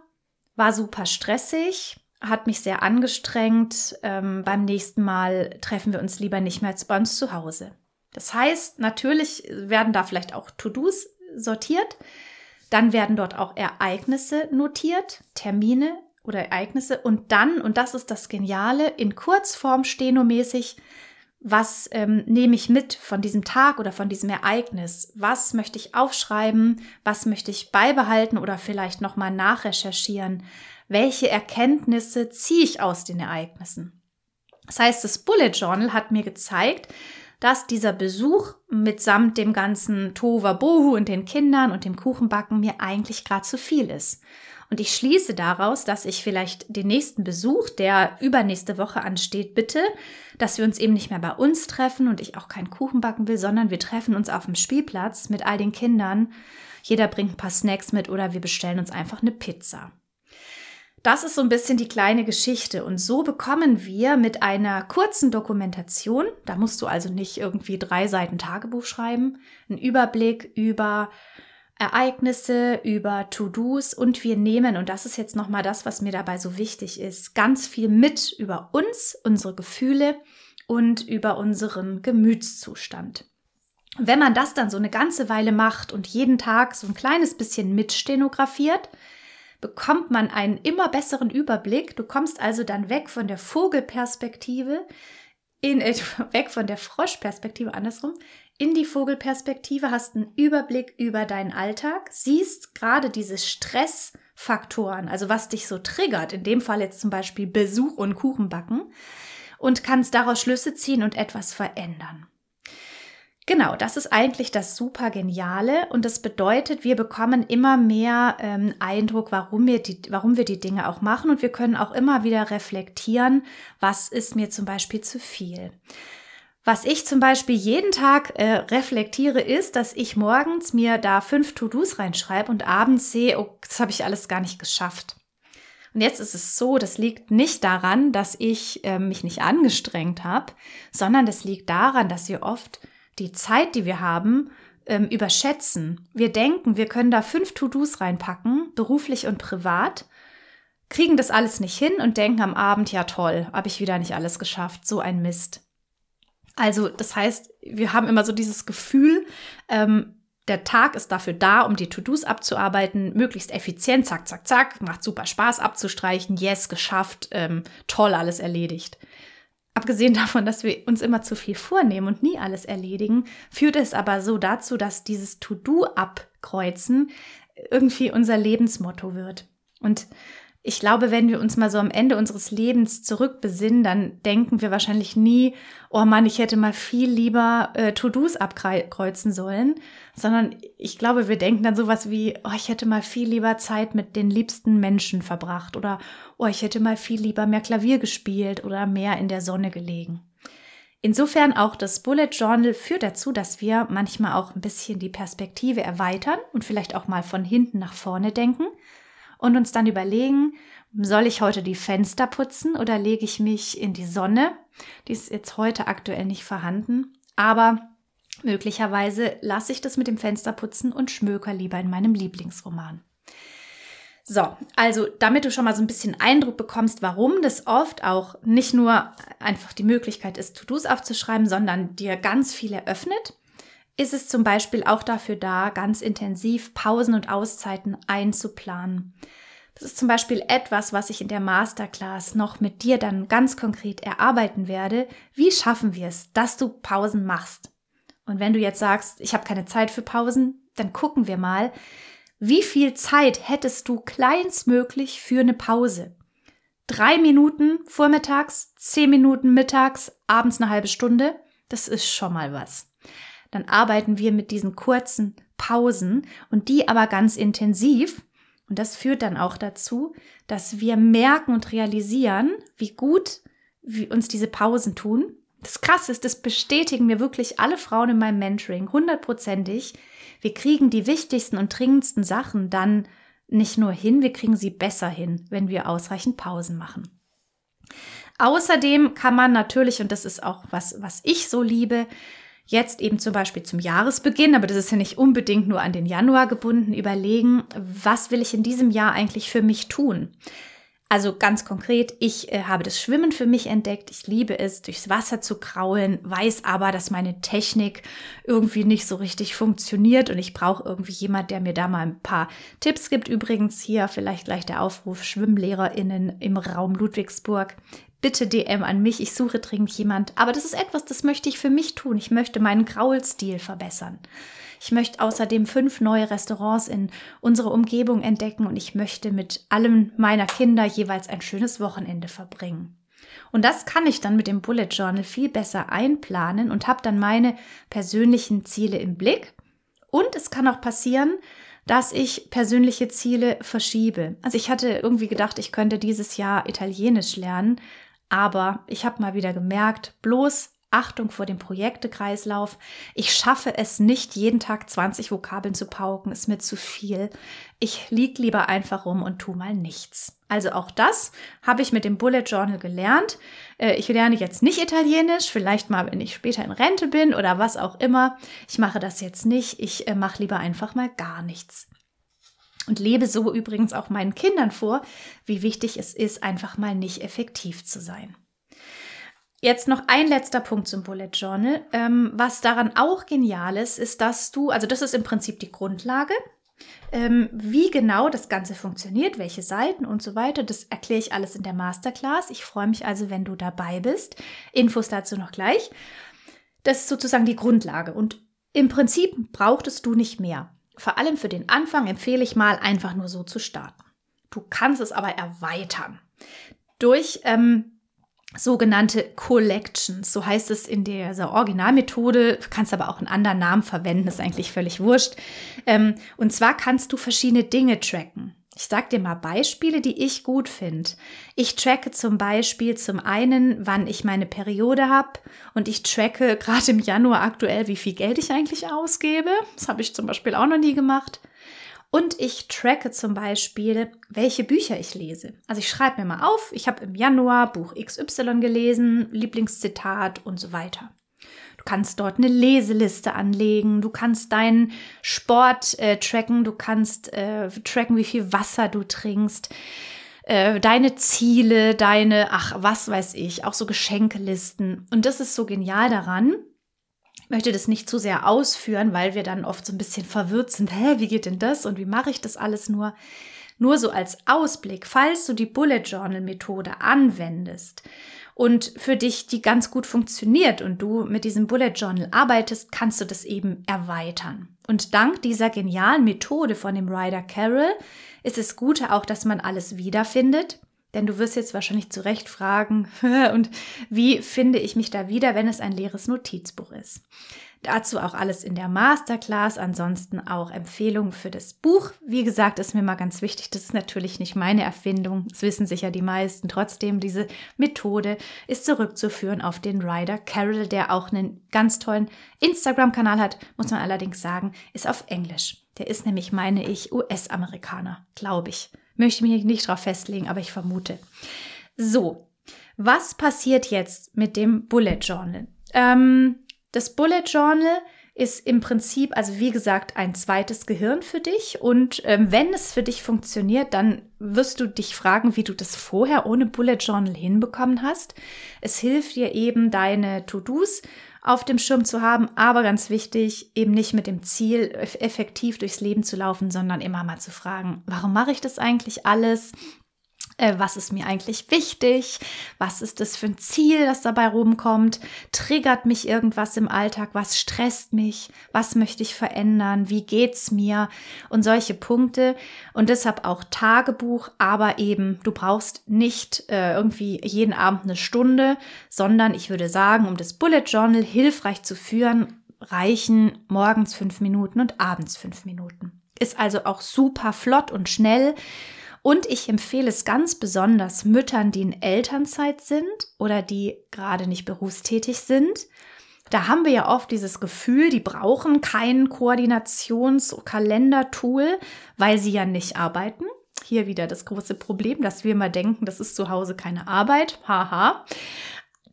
[SPEAKER 1] war super stressig, hat mich sehr angestrengt. Ähm, beim nächsten Mal treffen wir uns lieber nicht mehr bei uns zu Hause. Das heißt, natürlich werden da vielleicht auch To-Dos sortiert. Dann werden dort auch Ereignisse notiert, Termine oder Ereignisse. Und dann, und das ist das Geniale, in Kurzform stenomäßig was ähm, nehme ich mit von diesem Tag oder von diesem Ereignis? Was möchte ich aufschreiben? Was möchte ich beibehalten oder vielleicht nochmal nachrecherchieren? Welche Erkenntnisse ziehe ich aus den Ereignissen? Das heißt, das Bullet Journal hat mir gezeigt, dass dieser Besuch mitsamt dem ganzen Tova Bohu und den Kindern und dem Kuchenbacken mir eigentlich gerade zu viel ist. Und ich schließe daraus, dass ich vielleicht den nächsten Besuch, der übernächste Woche ansteht, bitte, dass wir uns eben nicht mehr bei uns treffen und ich auch keinen Kuchen backen will, sondern wir treffen uns auf dem Spielplatz mit all den Kindern. Jeder bringt ein paar Snacks mit oder wir bestellen uns einfach eine Pizza. Das ist so ein bisschen die kleine Geschichte. Und so bekommen wir mit einer kurzen Dokumentation, da musst du also nicht irgendwie drei Seiten Tagebuch schreiben, einen Überblick über Ereignisse, über To-Dos und wir nehmen, und das ist jetzt nochmal das, was mir dabei so wichtig ist, ganz viel mit über uns, unsere Gefühle und über unseren Gemütszustand. Wenn man das dann so eine ganze Weile macht und jeden Tag so ein kleines bisschen mitstenografiert, bekommt man einen immer besseren Überblick. Du kommst also dann weg von der Vogelperspektive in, äh, <laughs> weg von der Froschperspektive andersrum in die Vogelperspektive, hast einen Überblick über deinen Alltag, siehst gerade diese Stressfaktoren, also was dich so triggert, in dem Fall jetzt zum Beispiel Besuch und Kuchenbacken, und kannst daraus Schlüsse ziehen und etwas verändern. Genau, das ist eigentlich das super Geniale und das bedeutet, wir bekommen immer mehr ähm, Eindruck, warum wir, die, warum wir die Dinge auch machen und wir können auch immer wieder reflektieren, was ist mir zum Beispiel zu viel. Was ich zum Beispiel jeden Tag äh, reflektiere, ist, dass ich morgens mir da fünf To-Dos reinschreibe und abends sehe, oh, das habe ich alles gar nicht geschafft. Und jetzt ist es so, das liegt nicht daran, dass ich äh, mich nicht angestrengt habe, sondern das liegt daran, dass wir oft die Zeit, die wir haben, ähm, überschätzen. Wir denken, wir können da fünf To-Dos reinpacken, beruflich und privat. kriegen das alles nicht hin und denken am Abend, ja toll, habe ich wieder nicht alles geschafft, so ein Mist. Also das heißt, wir haben immer so dieses Gefühl, ähm, der Tag ist dafür da, um die To-Dos abzuarbeiten, möglichst effizient, zack, zack, zack, macht super Spaß abzustreichen, yes, geschafft, ähm, toll, alles erledigt. Abgesehen davon, dass wir uns immer zu viel vornehmen und nie alles erledigen, führt es aber so dazu, dass dieses To-Do abkreuzen irgendwie unser Lebensmotto wird. Und ich glaube, wenn wir uns mal so am Ende unseres Lebens zurückbesinnen, dann denken wir wahrscheinlich nie, oh Mann, ich hätte mal viel lieber äh, To-Dos abkreuzen sollen, sondern ich glaube, wir denken dann sowas wie, oh, ich hätte mal viel lieber Zeit mit den liebsten Menschen verbracht oder oh, ich hätte mal viel lieber mehr Klavier gespielt oder mehr in der Sonne gelegen. Insofern auch das Bullet Journal führt dazu, dass wir manchmal auch ein bisschen die Perspektive erweitern und vielleicht auch mal von hinten nach vorne denken und uns dann überlegen, soll ich heute die Fenster putzen oder lege ich mich in die Sonne? Die ist jetzt heute aktuell nicht vorhanden, aber möglicherweise lasse ich das mit dem Fensterputzen und schmöker lieber in meinem Lieblingsroman. So, also damit du schon mal so ein bisschen Eindruck bekommst, warum das oft auch nicht nur einfach die Möglichkeit ist, To-Dos aufzuschreiben, sondern dir ganz viel eröffnet, ist es zum Beispiel auch dafür da, ganz intensiv Pausen und Auszeiten einzuplanen. Das ist zum Beispiel etwas, was ich in der Masterclass noch mit dir dann ganz konkret erarbeiten werde. Wie schaffen wir es, dass du Pausen machst? Und wenn du jetzt sagst, ich habe keine Zeit für Pausen, dann gucken wir mal, wie viel Zeit hättest du kleinstmöglich für eine Pause? Drei Minuten vormittags, zehn Minuten mittags, abends eine halbe Stunde, das ist schon mal was dann arbeiten wir mit diesen kurzen Pausen und die aber ganz intensiv. Und das führt dann auch dazu, dass wir merken und realisieren, wie gut wie uns diese Pausen tun. Das Krasse ist, das bestätigen mir wirklich alle Frauen in meinem Mentoring hundertprozentig. Wir kriegen die wichtigsten und dringendsten Sachen dann nicht nur hin, wir kriegen sie besser hin, wenn wir ausreichend Pausen machen. Außerdem kann man natürlich, und das ist auch was, was ich so liebe, jetzt eben zum Beispiel zum Jahresbeginn, aber das ist ja nicht unbedingt nur an den Januar gebunden, überlegen, was will ich in diesem Jahr eigentlich für mich tun? Also ganz konkret, ich äh, habe das Schwimmen für mich entdeckt. Ich liebe es, durchs Wasser zu kraulen, weiß aber, dass meine Technik irgendwie nicht so richtig funktioniert und ich brauche irgendwie jemand, der mir da mal ein paar Tipps gibt. Übrigens hier vielleicht gleich der Aufruf SchwimmlehrerInnen im Raum Ludwigsburg bitte DM an mich, ich suche dringend jemand. Aber das ist etwas, das möchte ich für mich tun. Ich möchte meinen Graulstil verbessern. Ich möchte außerdem fünf neue Restaurants in unserer Umgebung entdecken und ich möchte mit allen meiner Kinder jeweils ein schönes Wochenende verbringen. Und das kann ich dann mit dem Bullet Journal viel besser einplanen und habe dann meine persönlichen Ziele im Blick. Und es kann auch passieren, dass ich persönliche Ziele verschiebe. Also ich hatte irgendwie gedacht, ich könnte dieses Jahr Italienisch lernen, aber ich habe mal wieder gemerkt, bloß Achtung vor dem Projektekreislauf. Ich schaffe es nicht, jeden Tag 20 Vokabeln zu pauken, ist mir zu viel. Ich lieg lieber einfach rum und tu mal nichts. Also auch das habe ich mit dem Bullet Journal gelernt. Äh, ich lerne jetzt nicht Italienisch, vielleicht mal, wenn ich später in Rente bin oder was auch immer. Ich mache das jetzt nicht. Ich äh, mache lieber einfach mal gar nichts. Und lebe so übrigens auch meinen Kindern vor, wie wichtig es ist, einfach mal nicht effektiv zu sein. Jetzt noch ein letzter Punkt zum Bullet Journal. Ähm, was daran auch genial ist, ist, dass du, also das ist im Prinzip die Grundlage. Ähm, wie genau das Ganze funktioniert, welche Seiten und so weiter, das erkläre ich alles in der Masterclass. Ich freue mich also, wenn du dabei bist. Infos dazu noch gleich. Das ist sozusagen die Grundlage. Und im Prinzip brauchtest du nicht mehr. Vor allem für den Anfang empfehle ich mal, einfach nur so zu starten. Du kannst es aber erweitern durch ähm, sogenannte Collections. So heißt es in dieser Originalmethode. Du kannst aber auch einen anderen Namen verwenden, ist eigentlich völlig wurscht. Ähm, und zwar kannst du verschiedene Dinge tracken. Ich sag dir mal Beispiele, die ich gut finde. Ich tracke zum Beispiel zum einen, wann ich meine Periode habe und ich tracke gerade im Januar aktuell, wie viel Geld ich eigentlich ausgebe. Das habe ich zum Beispiel auch noch nie gemacht. Und ich tracke zum Beispiel, welche Bücher ich lese. Also ich schreibe mir mal auf, ich habe im Januar Buch XY gelesen, Lieblingszitat und so weiter. Du kannst dort eine Leseliste anlegen, du kannst deinen Sport äh, tracken, du kannst äh, tracken, wie viel Wasser du trinkst. äh, deine Ziele, deine, ach, was weiß ich, auch so Geschenkelisten. Und das ist so genial daran. Ich möchte das nicht zu sehr ausführen, weil wir dann oft so ein bisschen verwirrt sind. Hä, wie geht denn das und wie mache ich das alles nur? Nur so als Ausblick, falls du die Bullet Journal Methode anwendest und für dich die ganz gut funktioniert und du mit diesem Bullet Journal arbeitest, kannst du das eben erweitern. Und dank dieser genialen Methode von dem Ryder Carroll ist es Gute auch, dass man alles wiederfindet. Denn du wirst jetzt wahrscheinlich zu Recht fragen, <laughs> und wie finde ich mich da wieder, wenn es ein leeres Notizbuch ist? Dazu auch alles in der Masterclass. Ansonsten auch Empfehlungen für das Buch. Wie gesagt, ist mir mal ganz wichtig. Das ist natürlich nicht meine Erfindung. Das wissen sicher die meisten. Trotzdem, diese Methode ist zurückzuführen auf den Ryder Carroll, der auch einen ganz tollen Instagram-Kanal hat. Muss man allerdings sagen, ist auf Englisch. Der ist nämlich, meine ich, US-Amerikaner, glaube ich. Möchte mich nicht drauf festlegen, aber ich vermute. So, was passiert jetzt mit dem Bullet Journal? Ähm, das Bullet Journal ist im Prinzip, also wie gesagt, ein zweites Gehirn für dich. Und ähm, wenn es für dich funktioniert, dann wirst du dich fragen, wie du das vorher ohne Bullet Journal hinbekommen hast. Es hilft dir eben, deine To-Dos auf dem Schirm zu haben, aber ganz wichtig, eben nicht mit dem Ziel, effektiv durchs Leben zu laufen, sondern immer mal zu fragen, warum mache ich das eigentlich alles? Äh, was ist mir eigentlich wichtig, was ist das für ein Ziel, das dabei rumkommt, triggert mich irgendwas im Alltag, was stresst mich, was möchte ich verändern, wie geht's mir? Und solche Punkte. Und deshalb auch Tagebuch, aber eben du brauchst nicht äh, irgendwie jeden Abend eine Stunde, sondern ich würde sagen, um das Bullet Journal hilfreich zu führen, reichen morgens fünf Minuten und abends fünf Minuten. Ist also auch super flott und schnell und ich empfehle es ganz besonders Müttern, die in Elternzeit sind oder die gerade nicht berufstätig sind. Da haben wir ja oft dieses Gefühl, die brauchen kein Koordinations-Kalender-Tool, weil sie ja nicht arbeiten. Hier wieder das große Problem, dass wir mal denken, das ist zu Hause keine Arbeit. Haha.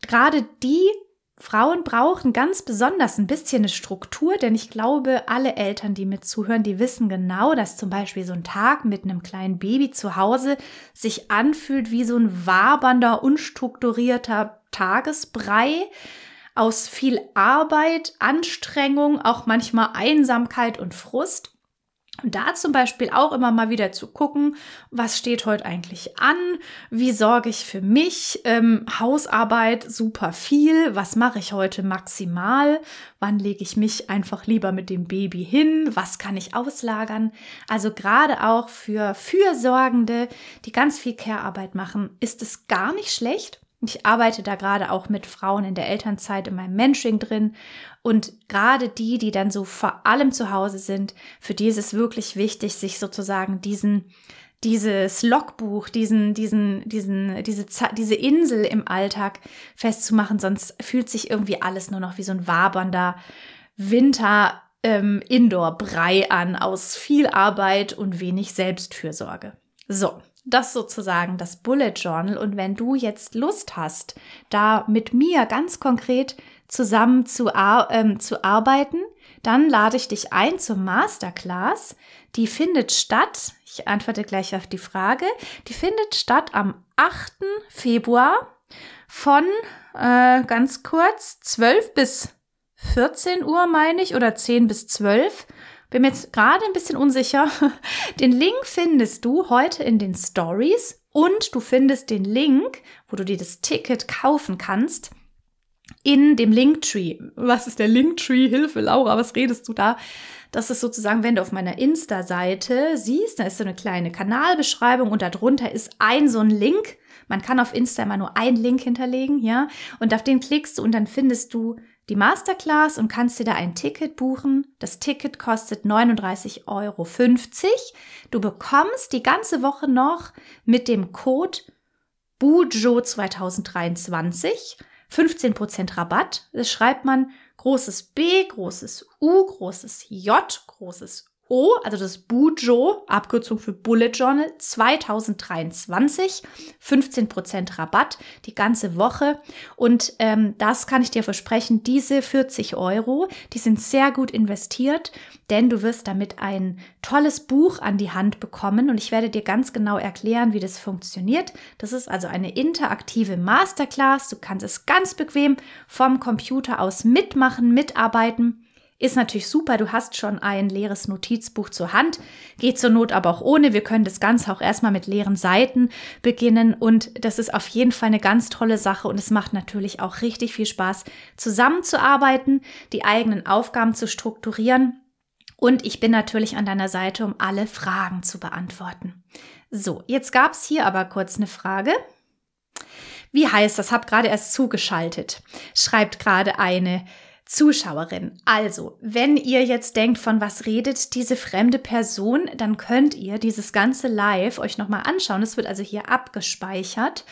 [SPEAKER 1] Gerade die Frauen brauchen ganz besonders ein bisschen eine Struktur, denn ich glaube, alle Eltern, die mir zuhören, die wissen genau, dass zum Beispiel so ein Tag mit einem kleinen Baby zu Hause sich anfühlt wie so ein wabernder, unstrukturierter Tagesbrei aus viel Arbeit, Anstrengung, auch manchmal Einsamkeit und Frust. Und da zum Beispiel auch immer mal wieder zu gucken, was steht heute eigentlich an, wie sorge ich für mich, ähm, Hausarbeit super viel, was mache ich heute maximal, wann lege ich mich einfach lieber mit dem Baby hin, was kann ich auslagern. Also gerade auch für Fürsorgende, die ganz viel Care-Arbeit machen, ist es gar nicht schlecht, ich arbeite da gerade auch mit Frauen in der Elternzeit in meinem Mentoring drin. Und gerade die, die dann so vor allem zu Hause sind, für die ist es wirklich wichtig, sich sozusagen diesen, dieses Logbuch, diesen, diesen, diesen, diese, diese Insel im Alltag festzumachen, sonst fühlt sich irgendwie alles nur noch wie so ein wabernder Winter ähm, Indoor-Brei an aus viel Arbeit und wenig Selbstfürsorge. So, das sozusagen das Bullet Journal. Und wenn du jetzt Lust hast, da mit mir ganz konkret zusammen zu, ähm, zu arbeiten, dann lade ich dich ein zur Masterclass. Die findet statt, ich antworte gleich auf die Frage, die findet statt am 8. Februar von äh, ganz kurz 12 bis 14 Uhr, meine ich, oder 10 bis 12. Bin mir jetzt gerade ein bisschen unsicher. <laughs> Den Link findest du heute in den Stories und du findest den Link, wo du dir das Ticket kaufen kannst, in dem Linktree. Was ist der Linktree? Hilfe, Laura, was redest du da? Das ist sozusagen, wenn du auf meiner Insta-Seite siehst, da ist so eine kleine Kanalbeschreibung und darunter ist ein so ein Link. Man kann auf Insta immer nur einen Link hinterlegen, ja, und auf den klickst du und dann findest du die Masterclass und kannst dir da ein Ticket buchen. Das Ticket kostet 39,50 Euro. Du bekommst die ganze Woche noch mit dem Code BUJO 2023 15% Rabatt. Das schreibt man großes B, großes U, großes J, großes O, also das Bujo, Abkürzung für Bullet Journal 2023, 15% Rabatt die ganze Woche. Und ähm, das kann ich dir versprechen, diese 40 Euro, die sind sehr gut investiert, denn du wirst damit ein tolles Buch an die Hand bekommen und ich werde dir ganz genau erklären, wie das funktioniert. Das ist also eine interaktive Masterclass. Du kannst es ganz bequem vom Computer aus mitmachen, mitarbeiten. Ist natürlich super, du hast schon ein leeres Notizbuch zur Hand. Geht zur Not aber auch ohne. Wir können das Ganze auch erstmal mit leeren Seiten beginnen und das ist auf jeden Fall eine ganz tolle Sache und es macht natürlich auch richtig viel Spaß, zusammenzuarbeiten, die eigenen Aufgaben zu strukturieren. Und ich bin natürlich an deiner Seite, um alle Fragen zu beantworten. So, jetzt gab es hier aber kurz eine Frage. Wie heißt das? Hab gerade erst zugeschaltet. Schreibt gerade eine Zuschauerin. Also, wenn ihr jetzt denkt, von was redet diese fremde Person, dann könnt ihr dieses ganze Live euch nochmal anschauen. Es wird also hier abgespeichert.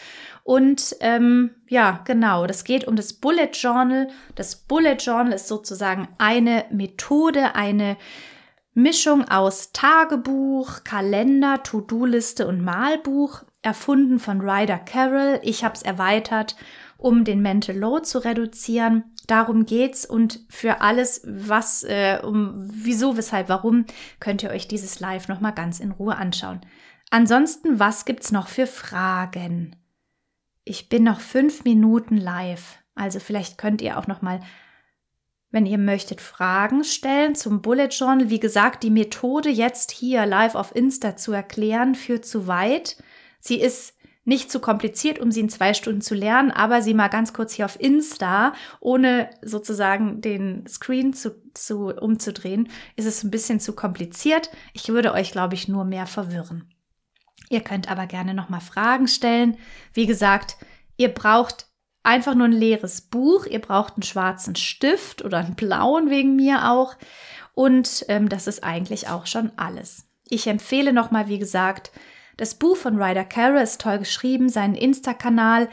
[SPEAKER 1] Und ähm, ja, genau, das geht um das Bullet Journal. Das Bullet Journal ist sozusagen eine Methode, eine Mischung aus Tagebuch, Kalender, To-Do-Liste und Malbuch, erfunden von Ryder Carroll. Ich habe es erweitert, um den Mental Load zu reduzieren. Darum geht's und für alles, was, äh, um wieso, weshalb, warum, könnt ihr euch dieses Live nochmal ganz in Ruhe anschauen. Ansonsten, was gibt's noch für Fragen? Ich bin noch fünf Minuten live, also vielleicht könnt ihr auch nochmal, wenn ihr möchtet, Fragen stellen zum Bullet Journal. Wie gesagt, die Methode jetzt hier live auf Insta zu erklären, führt zu weit. Sie ist nicht zu kompliziert, um sie in zwei Stunden zu lernen, aber sie mal ganz kurz hier auf Insta, ohne sozusagen den Screen zu, zu umzudrehen, ist es ein bisschen zu kompliziert. Ich würde euch, glaube ich, nur mehr verwirren. Ihr könnt aber gerne nochmal Fragen stellen. Wie gesagt, ihr braucht einfach nur ein leeres Buch, ihr braucht einen schwarzen Stift oder einen blauen wegen mir auch. Und ähm, das ist eigentlich auch schon alles. Ich empfehle nochmal, wie gesagt, das Buch von Ryder Carroll ist toll geschrieben, seinen Insta-Kanal.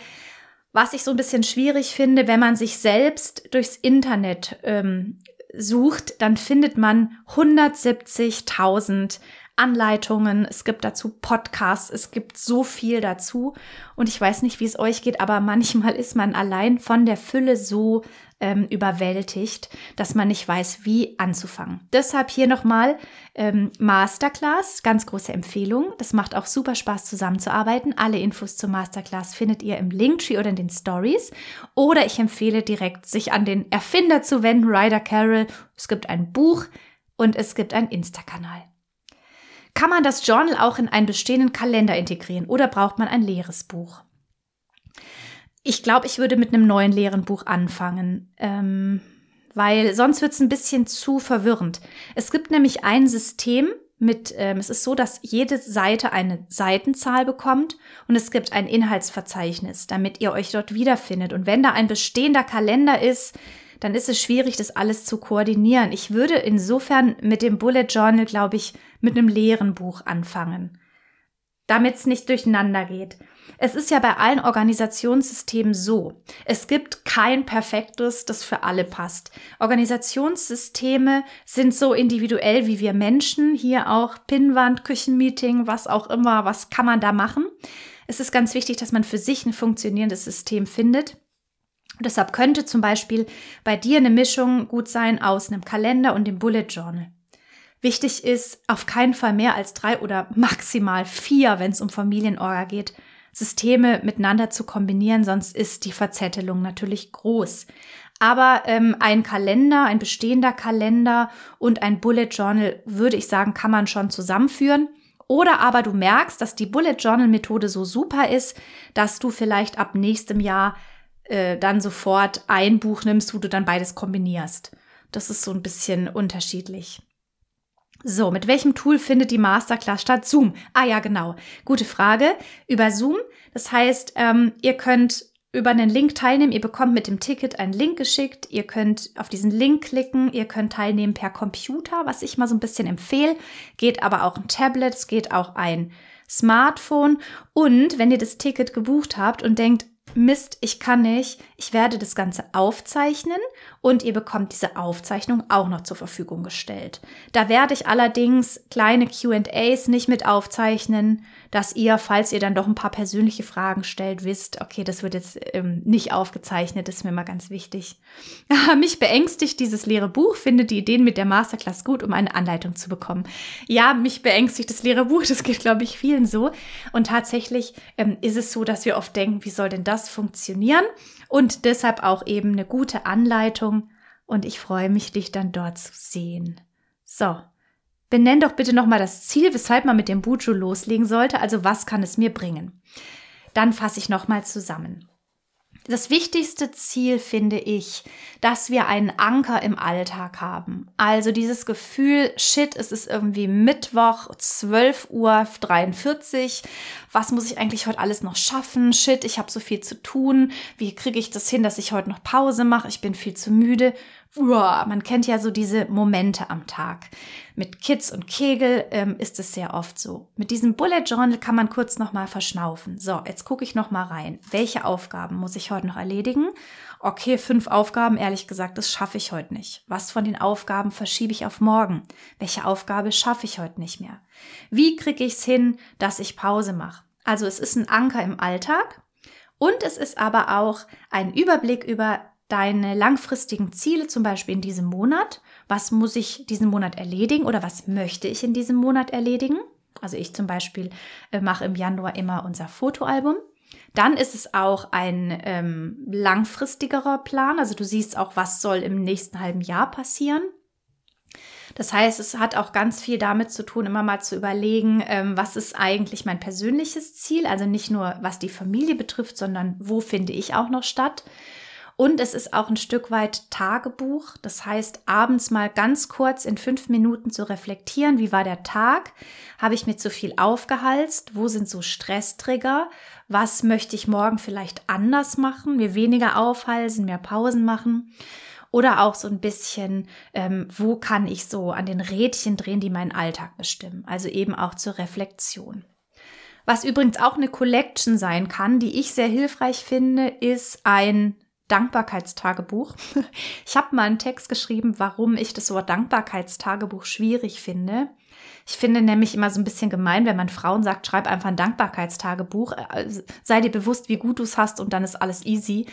[SPEAKER 1] Was ich so ein bisschen schwierig finde, wenn man sich selbst durchs Internet ähm, sucht, dann findet man 170.000 Anleitungen, es gibt dazu Podcasts, es gibt so viel dazu. Und ich weiß nicht, wie es euch geht, aber <laughs> manchmal ist man allein von der Fülle so ähm, überwältigt, dass man nicht weiß, wie anzufangen. Deshalb hier nochmal ähm, Masterclass, ganz große Empfehlung. Das macht auch super Spaß zusammenzuarbeiten. Alle Infos zur Masterclass findet ihr im Linktree oder in den Stories. Oder ich empfehle direkt, sich an den Erfinder zu wenden, Ryder Carroll. Es gibt ein Buch und es gibt einen Insta-Kanal. Kann man das Journal auch in einen bestehenden Kalender integrieren oder braucht man ein leeres Buch? Ich glaube, ich würde mit einem neuen leeren Buch anfangen, ähm, weil sonst wird es ein bisschen zu verwirrend. Es gibt nämlich ein System mit, ähm, es ist so, dass jede Seite eine Seitenzahl bekommt und es gibt ein Inhaltsverzeichnis, damit ihr euch dort wiederfindet. Und wenn da ein bestehender Kalender ist, dann ist es schwierig, das alles zu koordinieren. Ich würde insofern mit dem Bullet Journal, glaube ich, mit einem leeren Buch anfangen, damit es nicht durcheinander geht. Es ist ja bei allen Organisationssystemen so. Es gibt kein perfektes, das für alle passt. Organisationssysteme sind so individuell wie wir Menschen. Hier auch Pinnwand, Küchenmeeting, was auch immer. Was kann man da machen? Es ist ganz wichtig, dass man für sich ein funktionierendes System findet. Und deshalb könnte zum Beispiel bei dir eine Mischung gut sein aus einem Kalender und dem Bullet Journal. Wichtig ist auf keinen Fall mehr als drei oder maximal vier, wenn es um Familienorga geht, Systeme miteinander zu kombinieren, sonst ist die Verzettelung natürlich groß. Aber ähm, ein Kalender, ein bestehender Kalender und ein Bullet Journal, würde ich sagen, kann man schon zusammenführen. Oder aber du merkst, dass die Bullet Journal Methode so super ist, dass du vielleicht ab nächstem Jahr äh, dann sofort ein Buch nimmst, wo du dann beides kombinierst. Das ist so ein bisschen unterschiedlich. So, mit welchem Tool findet die Masterclass statt? Zoom. Ah ja, genau. Gute Frage. Über Zoom. Das heißt, ähm, ihr könnt über einen Link teilnehmen. Ihr bekommt mit dem Ticket einen Link geschickt. Ihr könnt auf diesen Link klicken. Ihr könnt teilnehmen per Computer, was ich mal so ein bisschen empfehle. Geht aber auch ein Tablet, es geht auch ein Smartphone. Und wenn ihr das Ticket gebucht habt und denkt, Mist, ich kann nicht, ich werde das Ganze aufzeichnen und ihr bekommt diese Aufzeichnung auch noch zur Verfügung gestellt. Da werde ich allerdings kleine QAs nicht mit aufzeichnen, dass ihr, falls ihr dann doch ein paar persönliche Fragen stellt, wisst, okay, das wird jetzt ähm, nicht aufgezeichnet, das ist mir mal ganz wichtig. <laughs> Mich beängstigt dieses leere Buch, finde die Ideen mit der Masterclass gut, um eine Anleitung zu bekommen. Ja, mich beängstigt das leere Buch, <laughs> das geht, glaube ich, vielen so. Und tatsächlich ähm, ist es so, dass wir oft denken, wie soll denn das funktionieren? Und deshalb auch eben eine gute Anleitung. Und ich freue mich, dich dann dort zu sehen. So, benenn doch bitte nochmal das Ziel, weshalb man mit dem Bujo loslegen sollte. Also was kann es mir bringen? Dann fasse ich nochmal zusammen. Das wichtigste Ziel finde ich, dass wir einen Anker im Alltag haben. Also dieses Gefühl, shit, es ist irgendwie Mittwoch, 12 Uhr 43. Was muss ich eigentlich heute alles noch schaffen? Shit, ich habe so viel zu tun. Wie kriege ich das hin, dass ich heute noch Pause mache? Ich bin viel zu müde uah, man kennt ja so diese Momente am Tag. Mit Kids und Kegel ähm, ist es sehr oft so. Mit diesem Bullet Journal kann man kurz nochmal verschnaufen. So, jetzt gucke ich nochmal rein. Welche Aufgaben muss ich heute noch erledigen? Okay, fünf Aufgaben, ehrlich gesagt, das schaffe ich heute nicht. Was von den Aufgaben verschiebe ich auf morgen? Welche Aufgabe schaffe ich heute nicht mehr? Wie kriege ich es hin, dass ich Pause mache? Also es ist ein Anker im Alltag und es ist aber auch ein Überblick über deine langfristigen Ziele, zum Beispiel in diesem Monat. Was muss ich diesen Monat erledigen oder was möchte ich in diesem Monat erledigen? Also ich zum Beispiel äh, mache im Januar immer unser Fotoalbum. Dann ist es auch ein ähm, langfristigerer Plan. Also du siehst auch, was soll im nächsten halben Jahr passieren. Das heißt, es hat auch ganz viel damit zu tun, immer mal zu überlegen, ähm, was ist eigentlich mein persönliches Ziel. Also nicht nur, was die Familie betrifft, sondern wo finde ich auch noch statt. Und es ist auch ein Stück weit Tagebuch. Das heißt, abends mal ganz kurz in fünf Minuten zu reflektieren, wie war der Tag? Habe ich mir zu viel aufgehalst? Wo sind so Stresstrigger? Was möchte ich morgen vielleicht anders machen? Mir weniger aufhalsen, mehr Pausen machen? Oder auch so ein bisschen, ähm, wo kann ich so an den Rädchen drehen, die meinen Alltag bestimmen? Also eben auch zur Reflexion. Was übrigens auch eine Collection sein kann, die ich sehr hilfreich finde, ist ein Dankbarkeitstagebuch. <laughs> Ich habe mal einen Text geschrieben, warum ich das Wort Dankbarkeitstagebuch schwierig finde. Ich finde nämlich immer so ein bisschen gemein, wenn man Frauen sagt, schreib einfach ein Dankbarkeitstagebuch, also sei dir bewusst, wie gut du es hast und dann ist alles easy.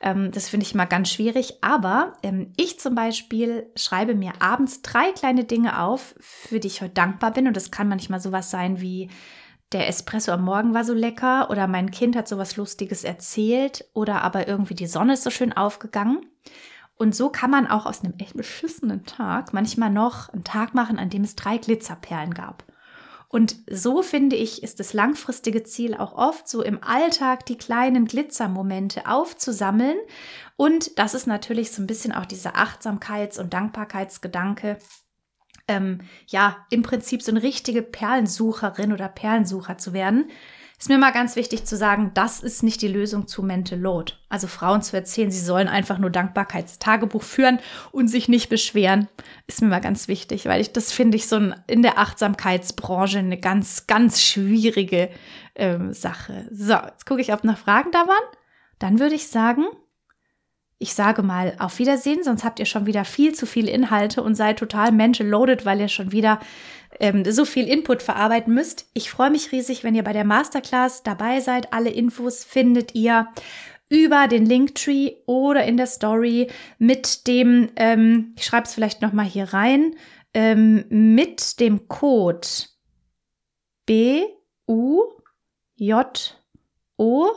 [SPEAKER 1] Ähm, das finde ich immer ganz schwierig. Aber ähm, ich zum Beispiel schreibe mir abends drei kleine Dinge auf, für die ich heute dankbar bin. Und das kann manchmal sowas sein wie der Espresso am Morgen war so lecker oder mein Kind hat so was Lustiges erzählt oder aber irgendwie die Sonne ist so schön aufgegangen. Und so kann man auch aus einem echt beschissenen Tag manchmal noch einen Tag machen, an dem es drei Glitzerperlen gab. Und so finde ich, ist das langfristige Ziel auch oft so im Alltag die kleinen Glitzermomente aufzusammeln. Und das ist natürlich so ein bisschen auch dieser Achtsamkeits- und Dankbarkeitsgedanke, ähm, ja, im Prinzip so eine richtige Perlensucherin oder Perlensucher zu werden, ist mir mal ganz wichtig zu sagen, das ist nicht die Lösung zu Mental Load. Also Frauen zu erzählen, sie sollen einfach nur Dankbarkeitstagebuch führen und sich nicht beschweren, ist mir mal ganz wichtig, weil ich das finde ich so ein, in der Achtsamkeitsbranche eine ganz, ganz schwierige ähm, Sache. So, jetzt gucke ich, ob noch Fragen da waren. Dann würde ich sagen, ich sage mal auf Wiedersehen, sonst habt ihr schon wieder viel zu viele Inhalte und seid total mental loaded, weil ihr schon wieder ähm, so viel Input verarbeiten müsst. Ich freue mich riesig, wenn ihr bei der Masterclass dabei seid. Alle Infos findet ihr über den Linktree oder in der Story mit dem, ähm, ich schreibe es vielleicht noch mal hier rein, ähm, mit dem Code B U J O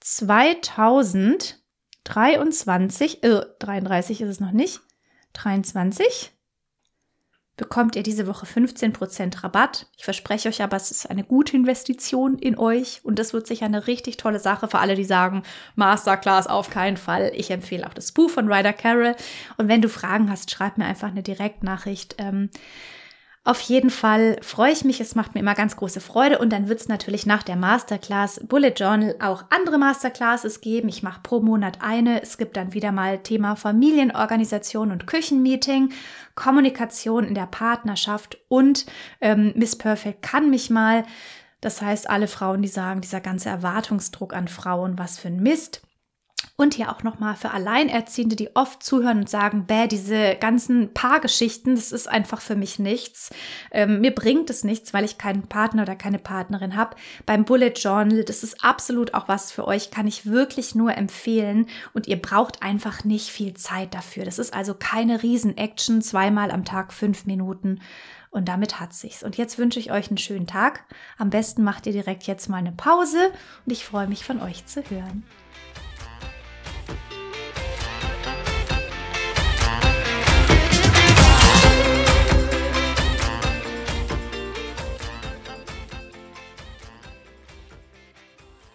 [SPEAKER 1] 2000 23, äh, 33 ist es noch nicht, 23 bekommt ihr diese Woche 15% Rabatt. Ich verspreche euch aber, es ist eine gute Investition in euch und das wird sicher eine richtig tolle Sache für alle, die sagen, Masterclass auf keinen Fall. Ich empfehle auch das Buch von Ryder Carroll. Und wenn du Fragen hast, schreib mir einfach eine Direktnachricht. Ähm, auf jeden Fall freue ich mich, es macht mir immer ganz große Freude und dann wird es natürlich nach der Masterclass Bullet Journal auch andere Masterclasses geben. Ich mache pro Monat eine. Es gibt dann wieder mal Thema Familienorganisation und Küchenmeeting, Kommunikation in der Partnerschaft und ähm, Miss Perfect kann mich mal Das heißt, alle Frauen, die sagen, dieser ganze Erwartungsdruck an Frauen, was für ein Mist. Und hier auch nochmal für Alleinerziehende, die oft zuhören und sagen, bäh, diese ganzen Paargeschichten, das ist einfach für mich nichts. Ähm, mir bringt es nichts, weil ich keinen Partner oder keine Partnerin habe. Beim Bullet Journal, das ist absolut auch was für euch, kann ich wirklich nur empfehlen. Und ihr braucht einfach nicht viel Zeit dafür. Das ist also keine Riesen-Action, zweimal am Tag fünf Minuten. Und damit hat sich's. Und jetzt wünsche ich euch einen schönen Tag. Am besten macht ihr direkt jetzt mal eine Pause und ich freue mich von euch zu hören.